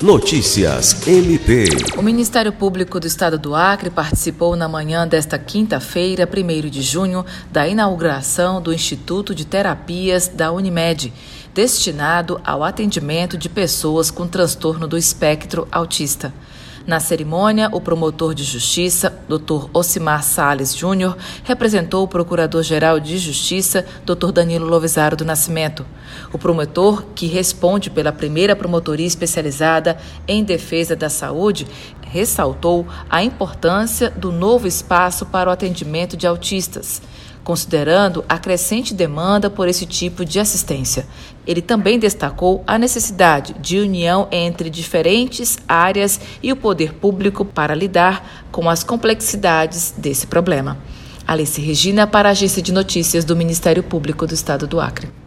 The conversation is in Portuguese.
Notícias MP. O Ministério Público do Estado do Acre participou na manhã desta quinta-feira, 1 de junho, da inauguração do Instituto de Terapias da Unimed, destinado ao atendimento de pessoas com transtorno do espectro autista. Na cerimônia, o promotor de justiça, Dr. Ocimar Sales Júnior, representou o procurador-geral de justiça, Dr. Danilo Lovisaro do Nascimento. O promotor, que responde pela primeira promotoria especializada em defesa da saúde, ressaltou a importância do novo espaço para o atendimento de autistas considerando a crescente demanda por esse tipo de assistência. Ele também destacou a necessidade de união entre diferentes áreas e o poder público para lidar com as complexidades desse problema. Alice Regina, para a Agência de Notícias do Ministério Público do Estado do Acre.